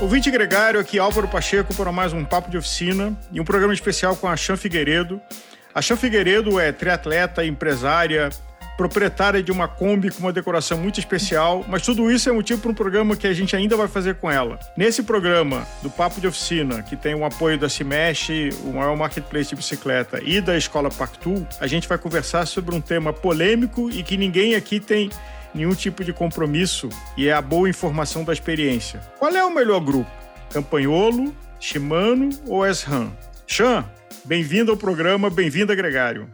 Ouvinte gregário, aqui Álvaro Pacheco para mais um Papo de Oficina e um programa especial com a Chan Figueiredo. A Chan Figueiredo é triatleta, empresária, proprietária de uma Kombi com uma decoração muito especial, mas tudo isso é motivo para um programa que a gente ainda vai fazer com ela. Nesse programa do Papo de Oficina, que tem o apoio da Cimesh, o maior marketplace de bicicleta, e da Escola Pactu, a gente vai conversar sobre um tema polêmico e que ninguém aqui tem nenhum tipo de compromisso e é a boa informação da experiência. Qual é o melhor grupo? Campanholo, Shimano ou SRAM? Chan, bem-vindo ao programa, bem-vindo a Gregário.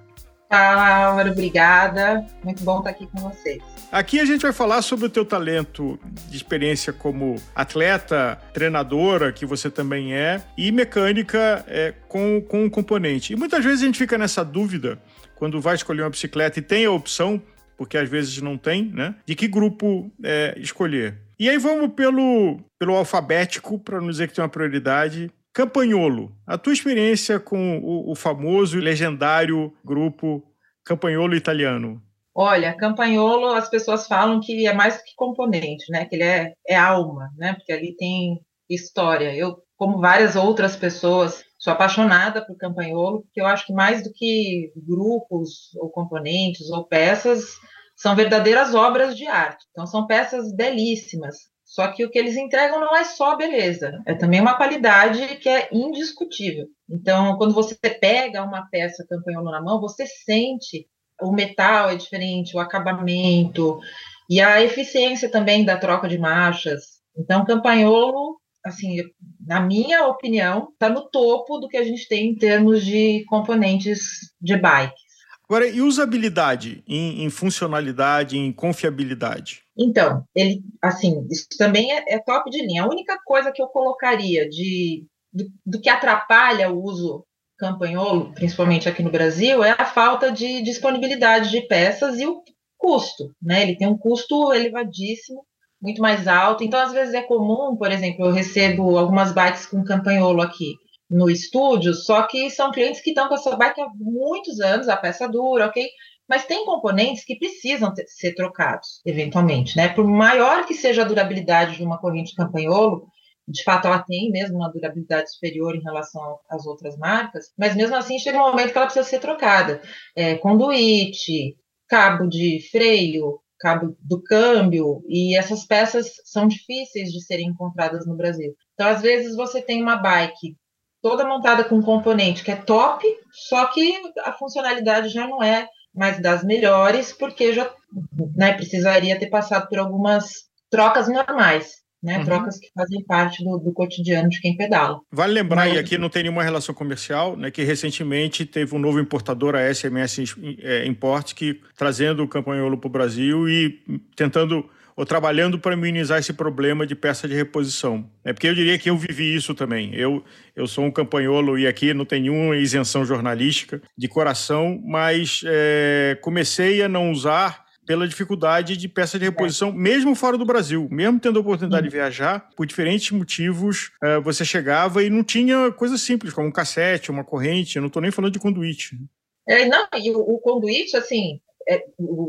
Fala, Álvaro, obrigada. Muito bom estar aqui com vocês. Aqui a gente vai falar sobre o teu talento de experiência como atleta, treinadora, que você também é, e mecânica é, com, com um componente. E muitas vezes a gente fica nessa dúvida quando vai escolher uma bicicleta e tem a opção porque às vezes não tem, né? De que grupo é, escolher. E aí vamos pelo, pelo alfabético, para não dizer que tem uma prioridade. Campanholo, a tua experiência com o, o famoso e legendário grupo Campanholo Italiano. Olha, Campanholo, as pessoas falam que é mais que componente, né? Que ele é, é alma, né? Porque ali tem história. Eu, como várias outras pessoas, Sou apaixonada por Campanholo, porque eu acho que mais do que grupos ou componentes ou peças, são verdadeiras obras de arte. Então, são peças belíssimas. Só que o que eles entregam não é só beleza, é também uma qualidade que é indiscutível. Então, quando você pega uma peça campanholo na mão, você sente o metal é diferente, o acabamento e a eficiência também da troca de marchas. Então, campanholo assim, na minha opinião, está no topo do que a gente tem em termos de componentes de bikes. Agora, e usabilidade, em, em funcionalidade, em confiabilidade? Então, ele, assim, isso também é, é, top de linha. A única coisa que eu colocaria de do, do, que atrapalha o uso campanholo, principalmente aqui no Brasil, é a falta de disponibilidade de peças e o custo, né? Ele tem um custo elevadíssimo muito mais alto. Então, às vezes é comum, por exemplo, eu recebo algumas bikes com campanholo aqui no estúdio, só que são clientes que estão com essa bike há muitos anos, a peça dura, ok? Mas tem componentes que precisam ter, ser trocados, eventualmente, né? Por maior que seja a durabilidade de uma corrente de campanholo, de fato ela tem mesmo uma durabilidade superior em relação às outras marcas, mas mesmo assim chega um momento que ela precisa ser trocada. É, conduíte, cabo de freio, cabo do câmbio, e essas peças são difíceis de serem encontradas no Brasil. Então, às vezes, você tem uma bike toda montada com um componente que é top, só que a funcionalidade já não é mais das melhores, porque já né, precisaria ter passado por algumas trocas normais né? Uhum. Trocas que fazem parte do, do, cotidiano de quem pedala. Vale lembrar, Mas... e aqui não tem nenhuma relação comercial, né? Que recentemente teve um novo importador, a SMS é, Import, que trazendo o campanholo para o Brasil e tentando ou trabalhando para minimizar esse problema de peça de reposição. É porque eu diria que eu vivi isso também. Eu, eu sou um campanholo e aqui não tem nenhuma isenção jornalística de coração, mas é, comecei a não usar pela dificuldade de peça de reposição, é. mesmo fora do Brasil. Mesmo tendo a oportunidade de viajar, por diferentes motivos, uh, você chegava e não tinha coisas simples, como um cassete, uma corrente. Eu não estou nem falando de conduíte. É, não, e o, o conduíte, assim, é,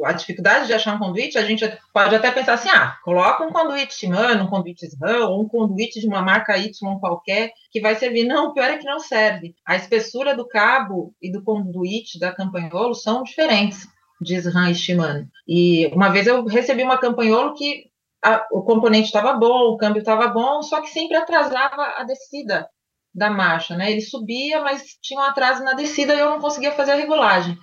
a dificuldade de achar um conduíte, a gente pode até pensar assim, ah, coloca um conduíte Shimano, um conduíte SRAM, ou um conduíte de uma marca Y qualquer, que vai servir. Não, o pior é que não serve. A espessura do cabo e do conduíte da campanholo são diferentes diz Han Shimano. E uma vez eu recebi uma campanholo que a, o componente estava bom, o câmbio estava bom, só que sempre atrasava a descida da marcha, né? Ele subia, mas tinha um atraso na descida e eu não conseguia fazer a regulagem.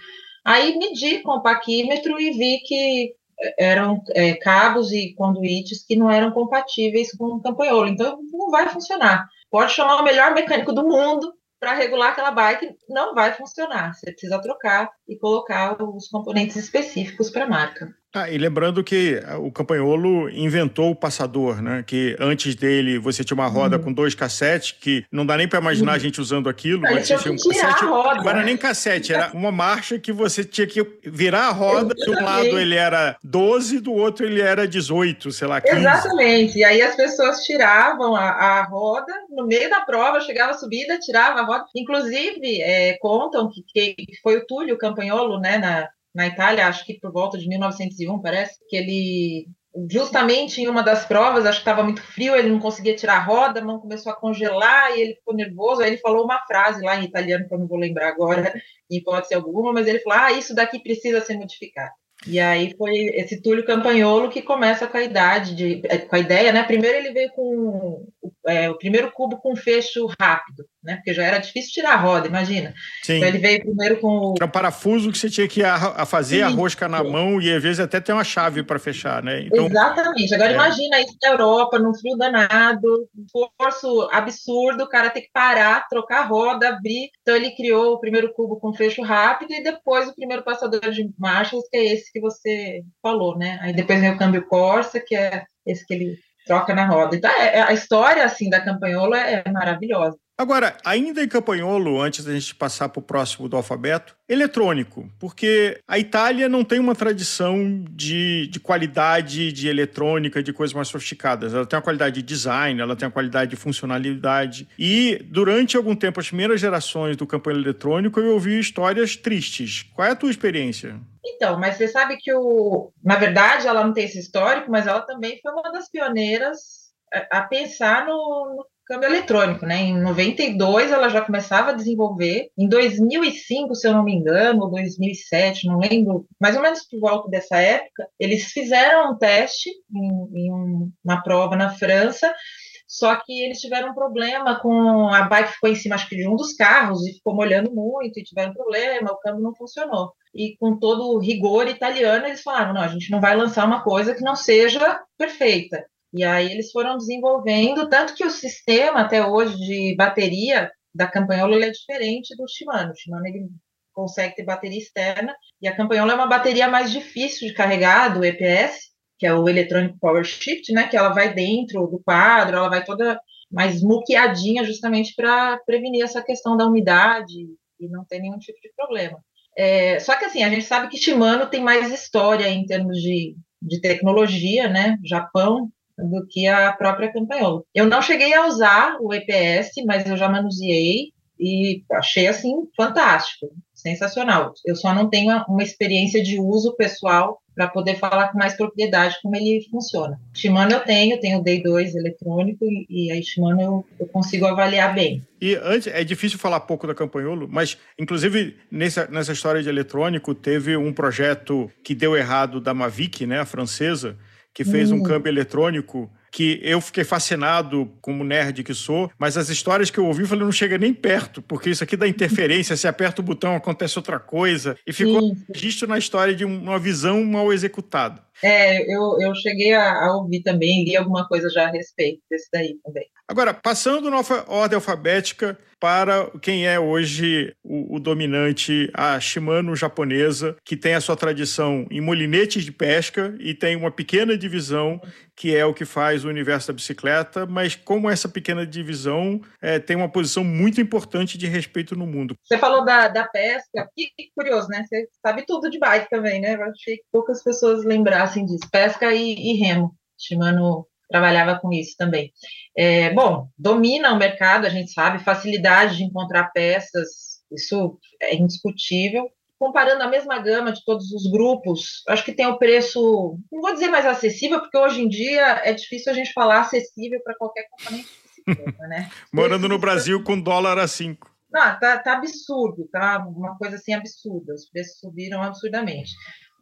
Aí medi com o paquímetro e vi que eram é, cabos e conduítes que não eram compatíveis com o campanholo. Então não vai funcionar. Pode chamar o melhor mecânico do mundo, para regular aquela bike não vai funcionar. Você precisa trocar e colocar os componentes específicos para a marca. Ah, e lembrando que o Campanholo inventou o passador, né? Que antes dele você tinha uma roda uhum. com dois cassetes, que não dá nem para imaginar uhum. a gente usando aquilo. Mas tinha um cassete. Não era nem cassete, era uma marcha que você tinha que virar a roda. De um lado ele era 12, do outro ele era 18, sei lá, 15. Exatamente. E aí as pessoas tiravam a, a roda, no meio da prova, chegava a subida, tirava a roda. Inclusive, é, contam que, que foi o Túlio Campanholo, né, na, na Itália, acho que por volta de 1901, parece, que ele justamente em uma das provas, acho que estava muito frio, ele não conseguia tirar a roda, a mão começou a congelar e ele ficou nervoso. Aí ele falou uma frase lá em italiano que eu não vou lembrar agora, em hipótese alguma, mas ele falou: Ah, isso daqui precisa ser modificado. E aí foi esse Túlio Campagnolo que começa com a idade de, com a ideia, né? Primeiro ele veio com é, o primeiro cubo com fecho rápido, né? Porque já era difícil tirar a roda, imagina. Sim. Então ele veio primeiro com o... Era um parafuso que você tinha que a, a fazer Sim. a rosca na mão e às vezes até ter uma chave para fechar, né? Então, Exatamente. Agora é. imagina isso na Europa, num frio danado, um esforço absurdo, o cara tem que parar, trocar a roda, abrir. Então ele criou o primeiro cubo com fecho rápido e depois o primeiro passador de marchas, que é esse que você falou, né? Aí depois vem o câmbio Corsa, que é esse que ele troca na roda. Então, é, é, a história assim da Campanhola é maravilhosa. Agora, ainda em Campanholo, antes da gente passar para o próximo do alfabeto, eletrônico, porque a Itália não tem uma tradição de, de qualidade de eletrônica, de coisas mais sofisticadas. Ela tem uma qualidade de design, ela tem uma qualidade de funcionalidade. E durante algum tempo, as primeiras gerações do campanha eletrônico, eu ouvi histórias tristes. Qual é a tua experiência? Então, mas você sabe que o, na verdade, ela não tem esse histórico, mas ela também foi uma das pioneiras a pensar no câmbio eletrônico, né? Em 92 ela já começava a desenvolver. Em 2005, se eu não me engano, ou 2007, não lembro, mais ou menos por volta dessa época, eles fizeram um teste em, em uma prova na França. Só que eles tiveram um problema com a bike ficou em cima acho que de um dos carros e ficou molhando muito e tiveram problema, o câmbio não funcionou. E com todo o rigor italiano, eles falaram: não, a gente não vai lançar uma coisa que não seja perfeita. E aí eles foram desenvolvendo, tanto que o sistema até hoje de bateria da Campagnolo é diferente do Shimano. O Shimano ele consegue ter bateria externa e a Campagnolo é uma bateria mais difícil de carregar do EPS, que é o Electronic Power Shift, né, que ela vai dentro do quadro, ela vai toda mais muqueadinha justamente para prevenir essa questão da umidade e não ter nenhum tipo de problema. É, só que assim, a gente sabe que Shimano tem mais história em termos de, de tecnologia, né? Japão do que a própria Campanhola. Eu não cheguei a usar o EPS, mas eu já manuseei e achei assim fantástico, sensacional. Eu só não tenho uma experiência de uso pessoal para poder falar com mais propriedade como ele funciona. Shimano eu tenho, tenho o D2 eletrônico e, e aí Shimano eu, eu, consigo avaliar bem. E antes, é difícil falar pouco da Campanholo, mas inclusive nessa, nessa história de eletrônico teve um projeto que deu errado da Mavic, né, a francesa, que fez um hum. câmbio eletrônico que eu fiquei fascinado como nerd que sou, mas as histórias que eu ouvi, eu falei, não chega nem perto, porque isso aqui dá interferência, se aperta o botão acontece outra coisa, e ficou registro na história de uma visão mal executada. É, eu, eu cheguei a, a, ouvir também, li alguma coisa já a respeito desse daí também. Agora, passando na ordem alfabética para quem é hoje o, o, dominante, a Shimano japonesa, que tem a sua tradição em molinetes de pesca e tem uma pequena divisão que é o que faz o universo da bicicleta, mas como essa pequena divisão é, tem uma posição muito importante de respeito no mundo. Você falou da, da pesca, que, que curioso, né? Você sabe tudo de bike também, né? Eu achei que poucas pessoas lembrassem disso. Pesca e, e remo. Shimano trabalhava com isso também. É, bom, domina o mercado, a gente sabe, facilidade de encontrar peças, isso é indiscutível. Comparando a mesma gama de todos os grupos, acho que tem o preço, não vou dizer mais acessível, porque hoje em dia é difícil a gente falar acessível para qualquer componente né? Morando no Brasil com dólar a 5. Não, tá, tá absurdo, tá? Uma coisa assim absurda. Os preços subiram absurdamente.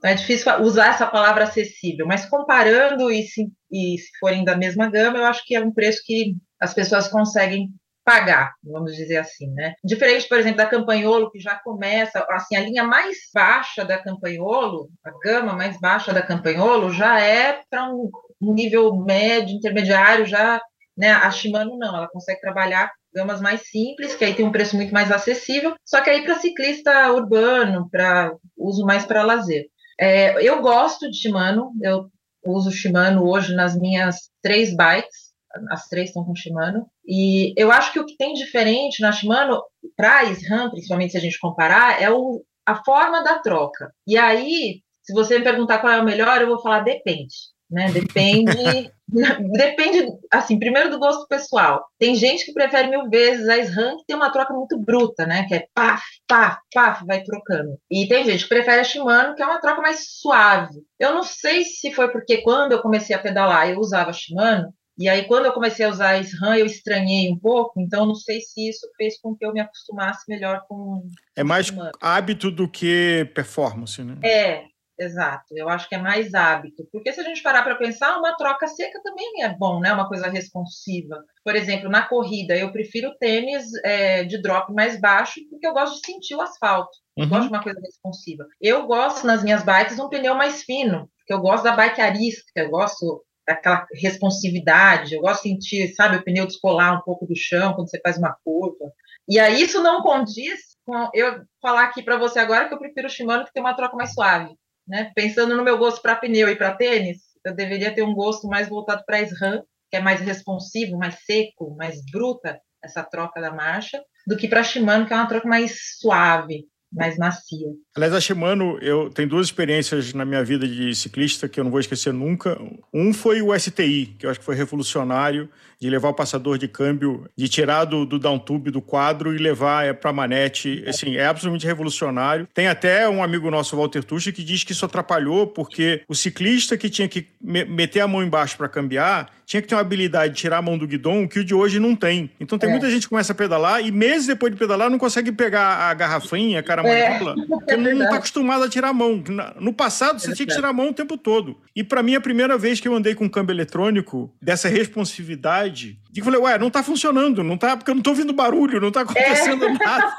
Então é difícil usar essa palavra acessível, mas comparando e se, e se forem da mesma gama, eu acho que é um preço que as pessoas conseguem pagar, vamos dizer assim, né? Diferente, por exemplo, da Campanholo, que já começa, assim, a linha mais baixa da Campanholo, a gama mais baixa da Campanholo, já é para um, nível médio, intermediário, já, né? A Shimano não, ela consegue trabalhar gamas mais simples, que aí tem um preço muito mais acessível, só que aí para ciclista urbano, para uso mais para lazer. É, eu gosto de Shimano, eu uso Shimano hoje nas minhas três bikes, as três estão com Shimano, e eu acho que o que tem diferente na Shimano, para SRAM, principalmente se a gente comparar, é o, a forma da troca. E aí, se você me perguntar qual é o melhor, eu vou falar depende. Né? Depende, depende, assim, primeiro do gosto pessoal. Tem gente que prefere mil vezes a SRAM, que tem uma troca muito bruta, né? Que é paf, paf, paf, vai trocando. E tem gente que prefere a Shimano, que é uma troca mais suave. Eu não sei se foi porque quando eu comecei a pedalar eu usava a Shimano, e aí, quando eu comecei a usar a SRAM, eu estranhei um pouco, então não sei se isso fez com que eu me acostumasse melhor com. É mais hábito do que performance, né? É, exato. Eu acho que é mais hábito. Porque se a gente parar para pensar, uma troca seca também é bom, né? Uma coisa responsiva. Por exemplo, na corrida, eu prefiro tênis é, de drop mais baixo, porque eu gosto de sentir o asfalto. Eu uhum. gosto de uma coisa responsiva. Eu gosto, nas minhas bikes, um pneu mais fino, porque eu gosto da bike arisca, eu gosto aquela responsividade, eu gosto de sentir, sabe, o pneu descolar um pouco do chão quando você faz uma curva. E aí isso não condiz com eu falar aqui para você agora que eu prefiro o Shimano que tem uma troca mais suave, né? Pensando no meu gosto para pneu e para tênis, eu deveria ter um gosto mais voltado para SRAM, que é mais responsivo, mais seco, mais bruta essa troca da marcha, do que para Shimano, que é uma troca mais suave, mais macia. Aliás, a Shimano, eu tenho duas experiências na minha vida de ciclista que eu não vou esquecer nunca. Um foi o STI, que eu acho que foi revolucionário, de levar o passador de câmbio, de tirar do, do down tube do quadro e levar é, para a manete. Assim, é absolutamente revolucionário. Tem até um amigo nosso, Walter Tucci, que diz que isso atrapalhou porque o ciclista que tinha que me meter a mão embaixo para cambiar tinha que ter uma habilidade de tirar a mão do guidão que o de hoje não tem. Então tem é. muita gente que começa a pedalar e meses depois de pedalar não consegue pegar a garrafinha, a cara manipula, é. porque é não está acostumado a tirar a mão. No passado você tinha que tirar a mão o tempo todo. E para mim a primeira vez que eu andei com câmbio eletrônico dessa responsividade cidade. E falei, ué, não tá funcionando, não tá, porque eu não tô ouvindo barulho, não tá acontecendo é, nada.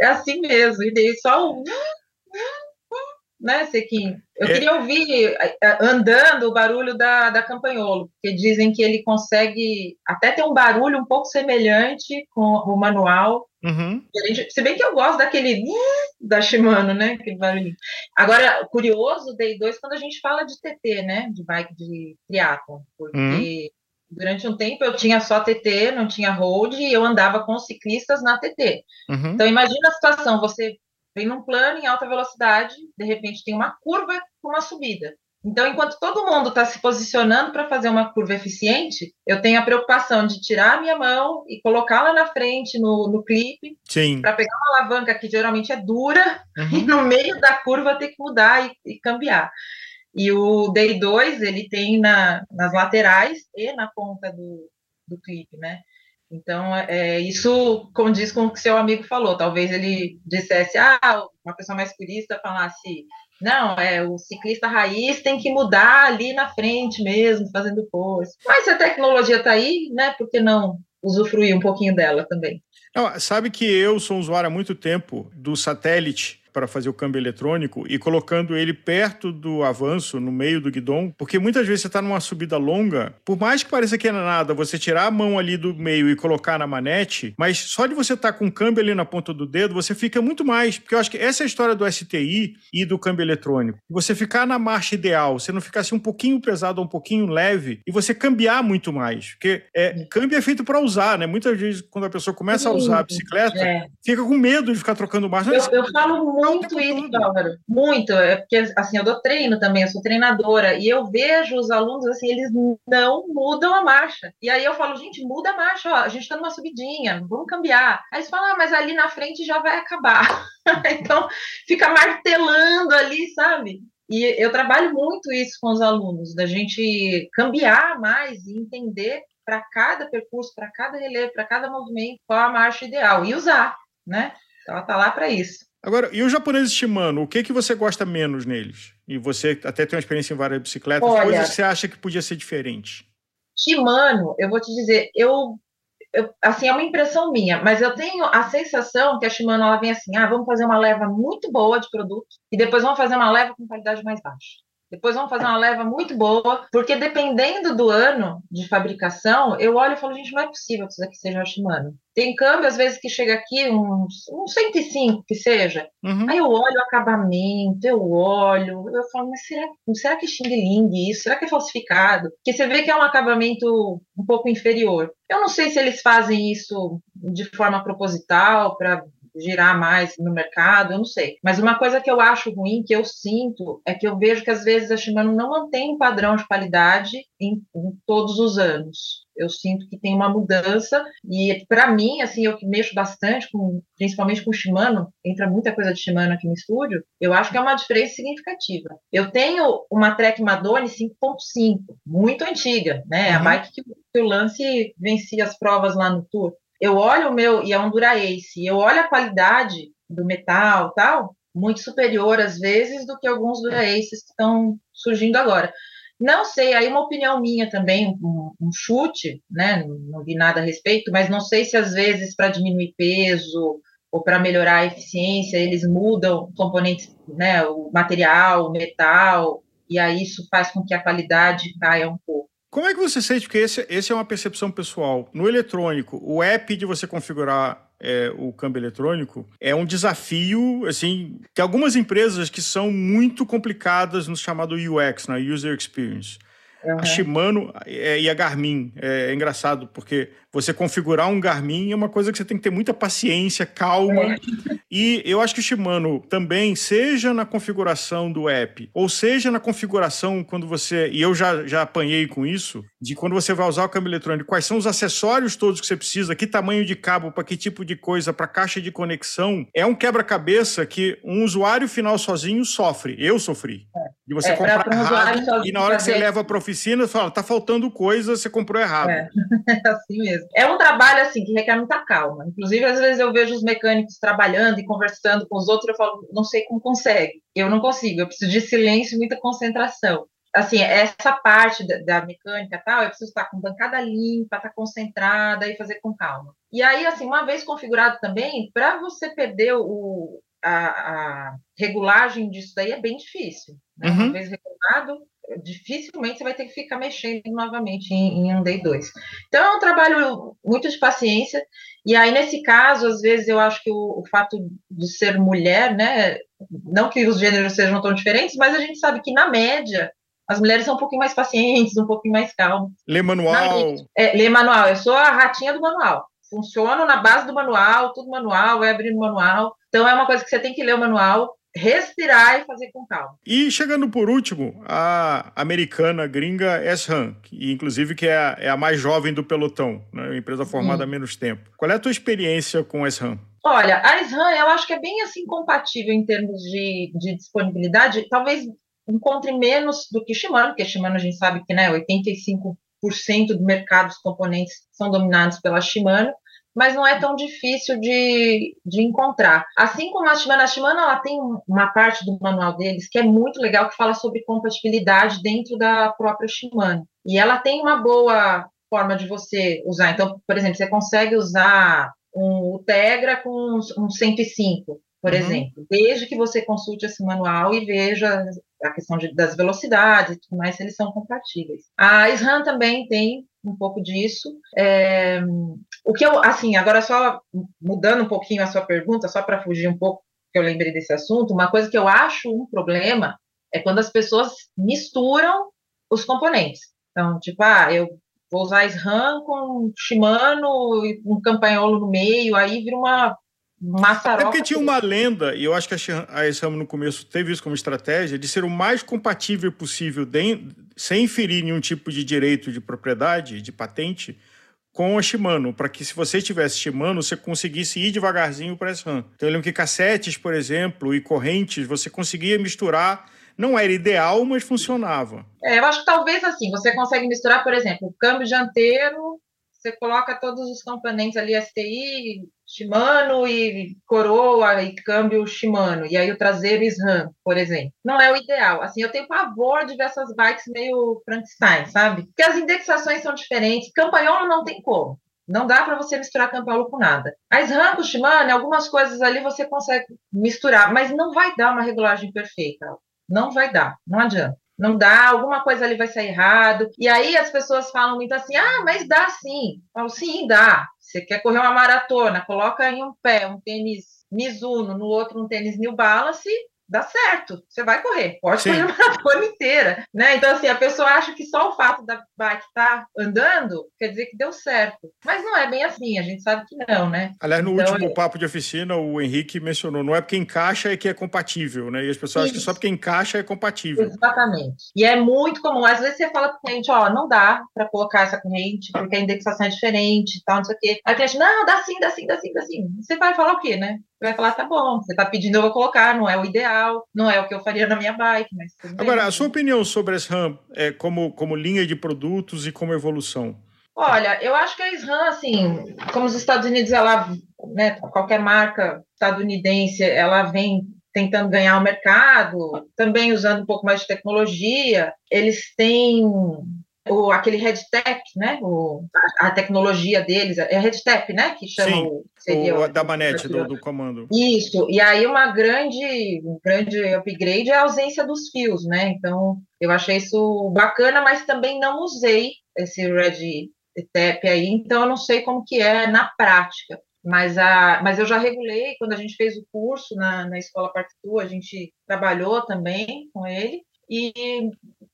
É assim mesmo, e daí só um. Né, Sequinho? Eu é. queria ouvir andando o barulho da, da Campanholo, porque dizem que ele consegue até ter um barulho um pouco semelhante com o manual. Uhum. Se bem que eu gosto daquele da Shimano, né? Aquele barulho. Agora, curioso, Day 2, quando a gente fala de TT, né? De bike de triatlon, porque uhum. Durante um tempo eu tinha só TT, não tinha road, e eu andava com ciclistas na TT. Uhum. Então imagina a situação, você vem num plano em alta velocidade, de repente tem uma curva com uma subida. Então, enquanto todo mundo está se posicionando para fazer uma curva eficiente, eu tenho a preocupação de tirar a minha mão e colocá-la na frente no, no clipe, para pegar uma alavanca que geralmente é dura, uhum. e no meio da curva ter que mudar e, e cambiar. E o Day 2, ele tem na, nas laterais e na ponta do, do clipe, né? Então, é, isso condiz com o que seu amigo falou. Talvez ele dissesse, ah, uma pessoa mais purista falasse, não, é o ciclista raiz tem que mudar ali na frente mesmo, fazendo força. Mas se a tecnologia está aí, né, por que não usufruir um pouquinho dela também? Não, sabe que eu sou usuário há muito tempo do satélite para fazer o câmbio eletrônico e colocando ele perto do avanço, no meio do guidão, porque muitas vezes você está numa subida longa, por mais que pareça que é nada, você tirar a mão ali do meio e colocar na manete, mas só de você estar tá com o câmbio ali na ponta do dedo, você fica muito mais, porque eu acho que essa é a história do STI e do câmbio eletrônico. Você ficar na marcha ideal, você não ficar assim um pouquinho pesado um pouquinho leve e você cambiar muito mais, porque é, câmbio é feito para usar, né? Muitas vezes quando a pessoa começa a usar a bicicleta, é. fica com medo de ficar trocando marcha. Eu, eu falo muito muito isso, Álvaro. Muito. É porque, assim, eu dou treino também, eu sou treinadora, e eu vejo os alunos, assim, eles não mudam a marcha. E aí eu falo, gente, muda a marcha, ó, a gente tá numa subidinha, vamos cambiar. Aí eles falam, ah, mas ali na frente já vai acabar. então, fica martelando ali, sabe? E eu trabalho muito isso com os alunos, da gente cambiar mais e entender para cada percurso, para cada relevo, para cada movimento, qual a marcha ideal e usar, né? Então, ela tá lá para isso. Agora, e os japoneses Shimano, o que que você gosta menos neles? E você até tem uma experiência em várias bicicletas, Olha, coisas que você acha que podia ser diferente? Shimano, eu vou te dizer, eu, eu, assim, é uma impressão minha, mas eu tenho a sensação que a Shimano ela vem assim, ah, vamos fazer uma leva muito boa de produto e depois vamos fazer uma leva com qualidade mais baixa. Depois vamos fazer uma leva muito boa, porque dependendo do ano de fabricação, eu olho e falo, gente, não é possível que isso aqui seja Shimano. Tem câmbio, às vezes, que chega aqui, uns, uns 105 que seja. Uhum. Aí eu olho o acabamento, eu olho, eu falo, mas será, será que é Xing Ling isso? Será que é falsificado? Porque você vê que é um acabamento um pouco inferior. Eu não sei se eles fazem isso de forma proposital, para girar mais no mercado, eu não sei. Mas uma coisa que eu acho ruim, que eu sinto, é que eu vejo que às vezes a Shimano não mantém um padrão de qualidade em, em todos os anos. Eu sinto que tem uma mudança e para mim, assim, eu que mexo bastante com, principalmente com Shimano, entra muita coisa de Shimano aqui no estúdio, eu acho que é uma diferença significativa. Eu tenho uma Trek Madone 5.5, muito antiga, né? Uhum. A bike que, que o Lance vencia as provas lá no Tour. Eu olho o meu, e é um Dura Ace, eu olho a qualidade do metal tal, muito superior às vezes do que alguns Dura Aces que estão surgindo agora. Não sei, aí uma opinião minha também, um, um chute, né? Não vi nada a respeito, mas não sei se às vezes para diminuir peso ou para melhorar a eficiência eles mudam componentes, né? O material, o metal, e aí isso faz com que a qualidade caia um pouco. Como é que você sente? Porque esse, esse é uma percepção pessoal. No eletrônico, o app de você configurar é, o câmbio eletrônico é um desafio, assim, que algumas empresas que são muito complicadas no chamado UX, na User Experience. Uhum. A Shimano é, e a Garmin. É, é, engraçado, porque você configurar um Garmin é uma coisa que você tem que ter muita paciência, calma. É. E eu acho que o Shimano também, seja na configuração do app, ou seja na configuração quando você. E eu já, já apanhei com isso, de quando você vai usar o câmbio eletrônico, quais são os acessórios todos que você precisa, que tamanho de cabo, para que tipo de coisa, para caixa de conexão. É um quebra-cabeça que um usuário final sozinho sofre. Eu sofri. É. De você é, comprar errado, e na hora que você leva para oficina, você fala, tá faltando coisa, você comprou errado. É, é assim mesmo. É um trabalho assim que requer muita calma. Inclusive, às vezes eu vejo os mecânicos trabalhando e conversando com os outros, eu falo, não sei como consegue. Eu não consigo, eu preciso de silêncio e muita concentração. Assim, essa parte da, mecânica tal, eu preciso estar com bancada limpa, estar concentrada e fazer com calma. E aí, assim, uma vez configurado também, para você perder o, a, a, regulagem disso daí é bem difícil. Né? Uhum. Uma vez regulado, dificilmente você vai ter que ficar mexendo novamente em, em um day 2. Então é um trabalho muito de paciência, e aí nesse caso, às vezes eu acho que o, o, fato de ser mulher, né, não que os gêneros sejam tão diferentes, mas a gente sabe que na média as mulheres são um pouquinho mais pacientes, um pouquinho mais calmas. Lê manual. É, lê manual, eu sou a ratinha do manual. Funciono na base do manual, tudo manual, é abrir manual. Então é uma coisa que você tem que ler o manual respirar e fazer com calma. E chegando por último, a americana gringa S-RAM, que inclusive que é a, é a, mais jovem do pelotão, né? empresa formada hum. há menos tempo. Qual é a tua experiência com S-RAM? Olha, a S-RAM eu acho que é bem assim compatível em termos de, de disponibilidade, talvez encontre menos do que Shimano, porque Shimano a gente sabe que né, 85% do mercado dos componentes são dominados pela Shimano, mas não é tão difícil de, de encontrar. Assim como a Shimano, a Shimano ela tem uma parte do manual deles que é muito legal, que fala sobre compatibilidade dentro da própria Shimano. E ela tem uma boa forma de você usar. Então, por exemplo, você consegue usar um Tegra com um 105, por uhum. exemplo, desde que você consulte esse manual e veja a questão de, das velocidades e tudo mais, eles são compatíveis. A SRAM também tem um pouco disso. É, o que eu, assim, agora só mudando um pouquinho a sua pergunta, só para fugir um pouco, que eu lembrei desse assunto, uma coisa que eu acho um problema é quando as pessoas misturam os componentes. Então, tipo, ah, eu vou usar SRAM com Shimano e um campanholo no meio, aí vira uma Maçaroca. É porque tinha uma lenda, e eu acho que a SRAM no começo teve isso como estratégia, de ser o mais compatível possível, de, sem ferir nenhum tipo de direito de propriedade, de patente, com a Shimano, para que se você tivesse Shimano, você conseguisse ir devagarzinho para a SRAM. Então eu lembro que cassetes, por exemplo, e correntes, você conseguia misturar não era ideal, mas funcionava. É, eu acho que talvez assim, você consegue misturar, por exemplo, o câmbio dianteiro você coloca todos os componentes ali, STI, Shimano e coroa e câmbio Shimano, e aí o traseiro SRAM, por exemplo. Não é o ideal. Assim, eu tenho pavor de ver essas bikes meio Frankenstein, sabe? Porque as indexações são diferentes. Campanholo não tem como. Não dá para você misturar campanholo com nada. A SRAM com Shimano, algumas coisas ali você consegue misturar, mas não vai dar uma regulagem perfeita. Não vai dar, não adianta não dá, alguma coisa ali vai sair errado. E aí as pessoas falam muito assim: ah, mas dá sim. Eu falo, sim, dá. Você quer correr uma maratona, coloca em um pé um tênis Mizuno, no outro um tênis New Balance, dá certo, você vai correr, pode Sim. correr a maratona inteira, né? Então, assim, a pessoa acha que só o fato da bike estar tá andando quer dizer que deu certo. Mas não é bem assim, a gente sabe que não, né? Aliás, no então, último é... papo de oficina, o Henrique mencionou, não é porque encaixa é que é compatível, né? E as pessoas Isso. acham que só porque encaixa é compatível. Exatamente. E é muito comum, às vezes você fala para o cliente, ó, não dá para colocar essa corrente, porque a indexação é diferente, tal, não sei o quê. Aí o cliente, não, dá sim, dá sim, dá sim, dá sim. Você vai falar o quê, né? Você vai falar, tá bom, você tá pedindo, eu vou colocar, não é o ideal, não é o que eu faria na minha bike, mas Agora, a sua opinião sobre a SRAM é, como, como linha de produtos e como evolução? Olha, eu acho que a SRAM, assim, como os Estados Unidos, ela, né, qualquer marca estadunidense, ela vem tentando ganhar o mercado, também usando um pouco mais de tecnologia. Eles têm o, aquele RedTap, né? O, a, tecnologia deles, é RedTap, né? Que chama Sim, o, seria o, da manete do, do, comando. Isso, e aí uma grande, um grande upgrade é a ausência dos fios, né? Então, eu achei isso bacana, mas também não usei esse RedTap aí, então eu não sei como que é na prática. Mas, a, mas eu já regulei, quando a gente fez o curso na, na Escola Partitu, a gente trabalhou também com ele, e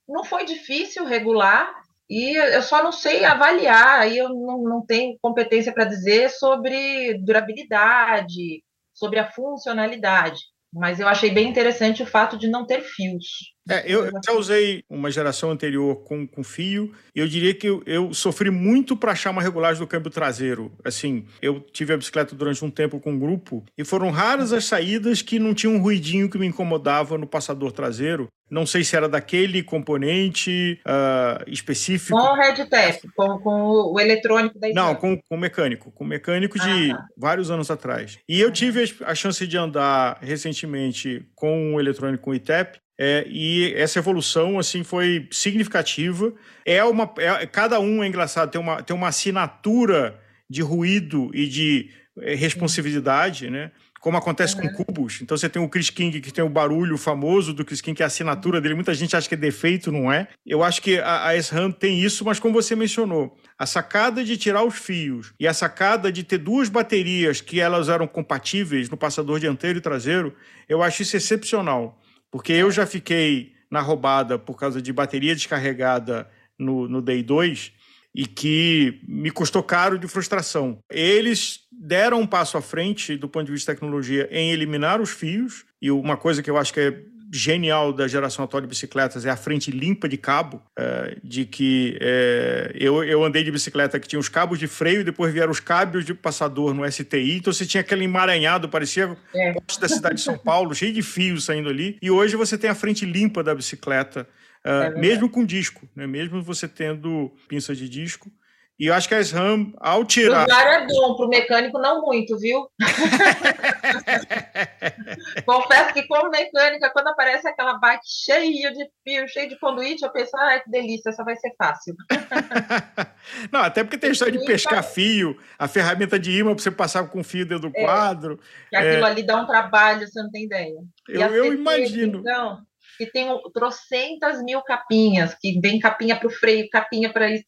não foi difícil regular, e eu só não sei avaliar, aí eu não, não tenho competência para dizer sobre durabilidade, sobre a funcionalidade. Mas eu achei bem interessante o fato de não ter fios. É, eu já usei uma geração anterior com, com fio e eu diria que eu, eu sofri muito para achar uma regulagem do câmbio traseiro. Assim, eu tive a bicicleta durante um tempo com um grupo e foram raras as saídas que não tinha um ruidinho que me incomodava no passador traseiro. Não sei se era daquele componente uh, específico. Com o RedTap, com, com o eletrônico da Não, com, com o mecânico. Com o mecânico de ah, tá. vários anos atrás. E eu tive a chance de andar recentemente com o eletrônico ITEP é, e essa evolução assim foi significativa. É uma, é, cada um é engraçado, tem uma, tem uma assinatura de ruído e de é, responsividade, né? Como acontece uhum. com cubos. Então você tem o Chris King que tem o barulho famoso do Chris King, que é a assinatura dele. Muita gente acha que é defeito, não é? Eu acho que a, a S-RAM tem isso, mas como você mencionou, a sacada de tirar os fios e a sacada de ter duas baterias que elas eram compatíveis no passador dianteiro e traseiro, eu acho isso excepcional. Porque eu já fiquei na roubada por causa de bateria descarregada no, no Day 2 e que me custou caro de frustração. Eles deram um passo à frente do ponto de vista de tecnologia em eliminar os fios, e uma coisa que eu acho que é genial da geração atual de bicicletas é a frente limpa de cabo, é, de que é, eu, eu andei de bicicleta que tinha os cabos de freio e depois vieram os cabos de passador no STI, então você tinha aquele emaranhado, parecia é. da cidade de São Paulo, cheio de fios saindo ali, e hoje você tem a frente limpa da bicicleta, uh, mesmo com disco, né? mesmo você tendo pinça de disco, e eu acho que a SRAM, ao tirar. O lugar é bom, para o mecânico não muito, viu? Confesso que, como mecânica, quando aparece aquela bike cheia de fio, cheia de conduíte, eu penso, ai, que delícia, essa vai ser fácil. não, até porque tem a história de pescar fio, a ferramenta de imã para você passar com fio dentro do é, quadro. Que aquilo é... ali dá um trabalho, você não tem ideia. Eu, eu imagino. Então, que tem trocentas mil capinhas, que vem capinha para o freio, capinha para isso,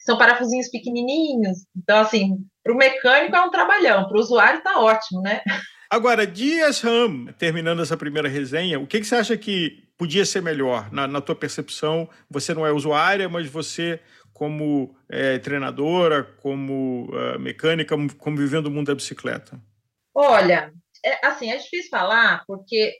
são parafusinhos pequenininhos. Então, assim, para o mecânico é um trabalhão, para o usuário está ótimo, né? Agora, Dias Ram, terminando essa primeira resenha, o que, que você acha que podia ser melhor na, na tua percepção? Você não é usuária, mas você, como é, treinadora, como uh, mecânica, como vivendo o mundo da bicicleta? Olha, é, assim, é difícil falar, porque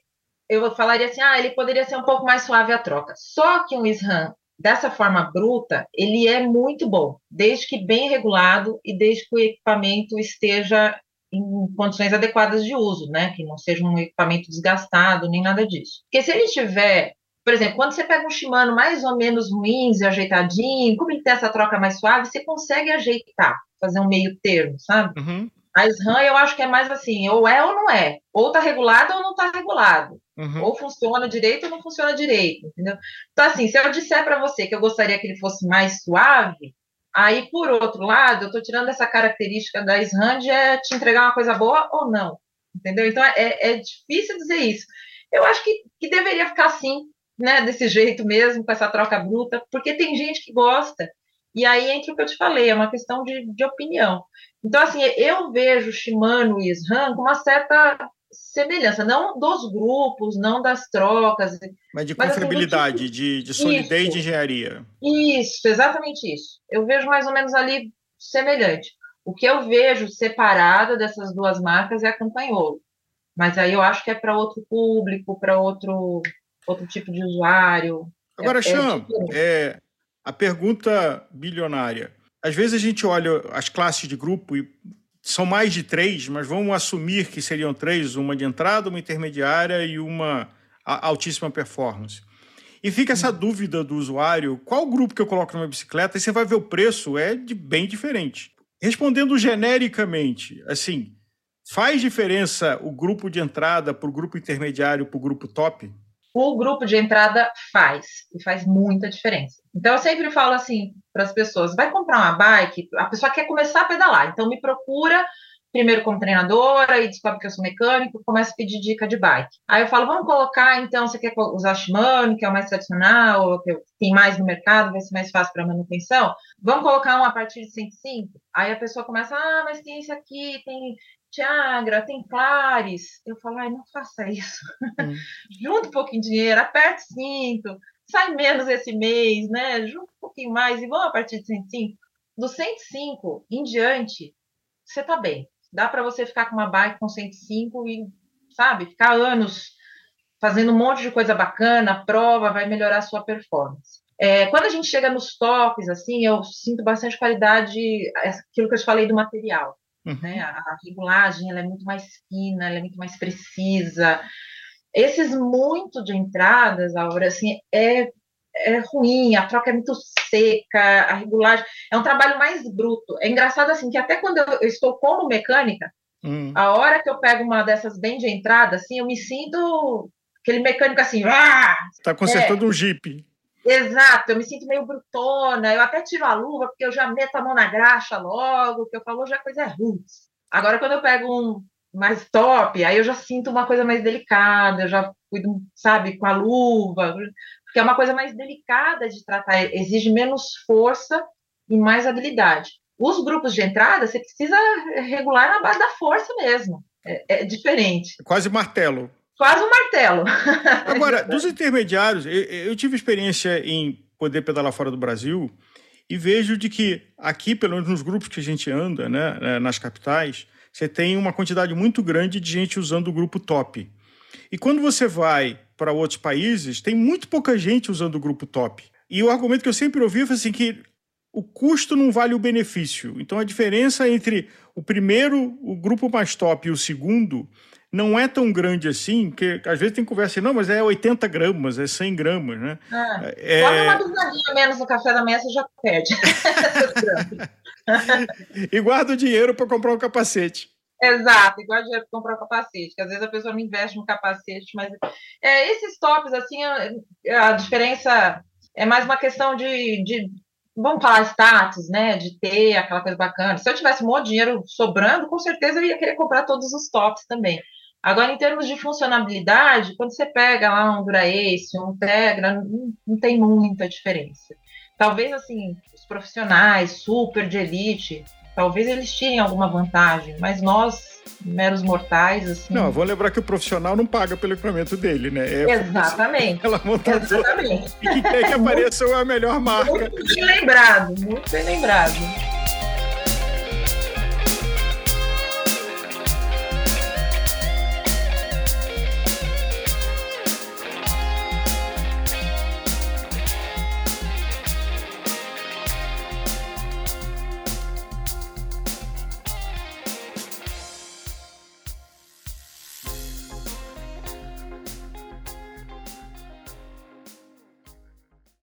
eu falaria assim, ah, ele poderia ser um pouco mais suave a troca. Só que um SRAM dessa forma bruta, ele é muito bom, desde que bem regulado e desde que o equipamento esteja em condições adequadas de uso, né? Que não seja um equipamento desgastado, nem nada disso. Porque se ele tiver, por exemplo, quando você pega um Shimano mais ou menos ruins e ajeitadinho, como ele tem essa troca mais suave, você consegue ajeitar, fazer um meio termo, sabe? Uhum. A SRAM eu acho que é mais assim, ou é ou não é. Ou tá regulado ou não tá regulado. Uhum. Ou funciona direito ou não funciona direito, entendeu? Então, assim, se eu disser para você que eu gostaria que ele fosse mais suave, aí, por outro lado, eu estou tirando essa característica da SRAM de é te entregar uma coisa boa ou não, entendeu? Então, é, é difícil dizer isso. Eu acho que, que deveria ficar assim, né, desse jeito mesmo, com essa troca bruta, porque tem gente que gosta. E aí entra o que eu te falei, é uma questão de, de opinião. Então, assim, eu vejo Shimano e SRAM com uma certa semelhança, não dos grupos, não das trocas. Mas de confiabilidade, mas, assim, de, de solidez isso, de engenharia. Isso, exatamente isso. Eu vejo mais ou menos ali semelhante. O que eu vejo separado dessas duas marcas é a Campanholo. Mas aí eu acho que é para outro público, para outro, outro tipo de usuário. Agora, é, Cham, é, é a pergunta bilionária. Às vezes a gente olha as classes de grupo e são mais de três, mas vamos assumir que seriam três: uma de entrada, uma intermediária e uma altíssima performance. E fica essa dúvida do usuário: qual grupo que eu coloco numa bicicleta? E você vai ver o preço, é de bem diferente. Respondendo genericamente, assim, faz diferença o grupo de entrada para o grupo intermediário para o grupo top? O grupo de entrada faz, e faz muita diferença. Então, eu sempre falo assim para as pessoas: vai comprar uma bike, a pessoa quer começar a pedalar, então me procura primeiro como treinadora e descobre que eu sou mecânico, começa a pedir dica de bike. Aí eu falo, vamos colocar, então, você quer usar Shimano, que é o mais tradicional, que tem mais no mercado, vai ser mais fácil para manutenção. Vamos colocar um a partir de 105? Aí a pessoa começa, ah, mas tem esse aqui, tem Tiagra, tem Clares. Eu falo, ai, não faça isso. Hum. Junta um pouquinho de dinheiro, aperte o cinto, sai menos esse mês, né? Junta um pouquinho mais e vamos a partir de 105. Do 105 em diante, você tá bem. Dá para você ficar com uma bike com 105 e, sabe, ficar anos fazendo um monte de coisa bacana, prova, vai melhorar a sua performance. É, quando a gente chega nos tops, assim, eu sinto bastante qualidade, aquilo que eu te falei do material. Uhum. Né? A, a regulagem ela é muito mais fina, ela é muito mais precisa. Esses muito de entradas, Aura, assim, é, é ruim, a troca é muito seca, a regulagem é um trabalho mais bruto. É engraçado assim que até quando eu, estou como mecânica, hum. a hora que eu pego uma dessas bem de entrada, assim, eu me sinto aquele mecânico assim, ah! Tá consertando é, um Jeep. Exato, eu me sinto meio brutona, eu até tiro a luva, porque eu já meto a mão na graxa logo, que eu falo, já é coisa roots. Agora, quando eu pego um mais top, aí eu já sinto uma coisa mais delicada, eu já cuido, sabe, com a luva, porque é uma coisa mais delicada de tratar, exige menos força e mais habilidade. Os grupos de entrada, você precisa regular na base da força mesmo, é, é diferente. Quase martelo. Quase um martelo. Agora, dos intermediários, eu, tive experiência em poder pedalar fora do Brasil e vejo de que aqui, pelo menos nos grupos que a gente anda, né, né, nas capitais, você tem uma quantidade muito grande de gente usando o grupo top. E quando você vai para outros países, tem muito pouca gente usando o grupo top. E o argumento que eu sempre ouvi foi assim que o custo não vale o benefício. Então a diferença entre o primeiro, o grupo mais top e o segundo não é tão grande assim, que às vezes tem conversa assim, não, mas é 80 gramas, é 100 gramas, né? É, é... uma bisnaguinha menos no café da manhã, você já perde. e guarda o dinheiro para comprar um capacete. Exato, igual dinheiro para comprar um capacete, que às vezes a pessoa não investe no capacete, mas é, esses tops, assim, a, a, diferença é mais uma questão de, de, vamos falar, status, né, de ter aquela coisa bacana. Se eu tivesse um monte de dinheiro sobrando, com certeza eu ia querer comprar todos os tops também. Agora, em termos de funcionabilidade, quando você pega lá um Dura-Ace, um Tegra, não, não, tem muita diferença. Talvez, assim, os profissionais super de elite, talvez eles tirem alguma vantagem, mas nós, meros mortais, assim... Não, vou lembrar que o profissional não paga pelo equipamento dele, né? É Exatamente. Ela Exatamente. E que quer que apareça a melhor marca. Muito bem lembrado, muito bem lembrado.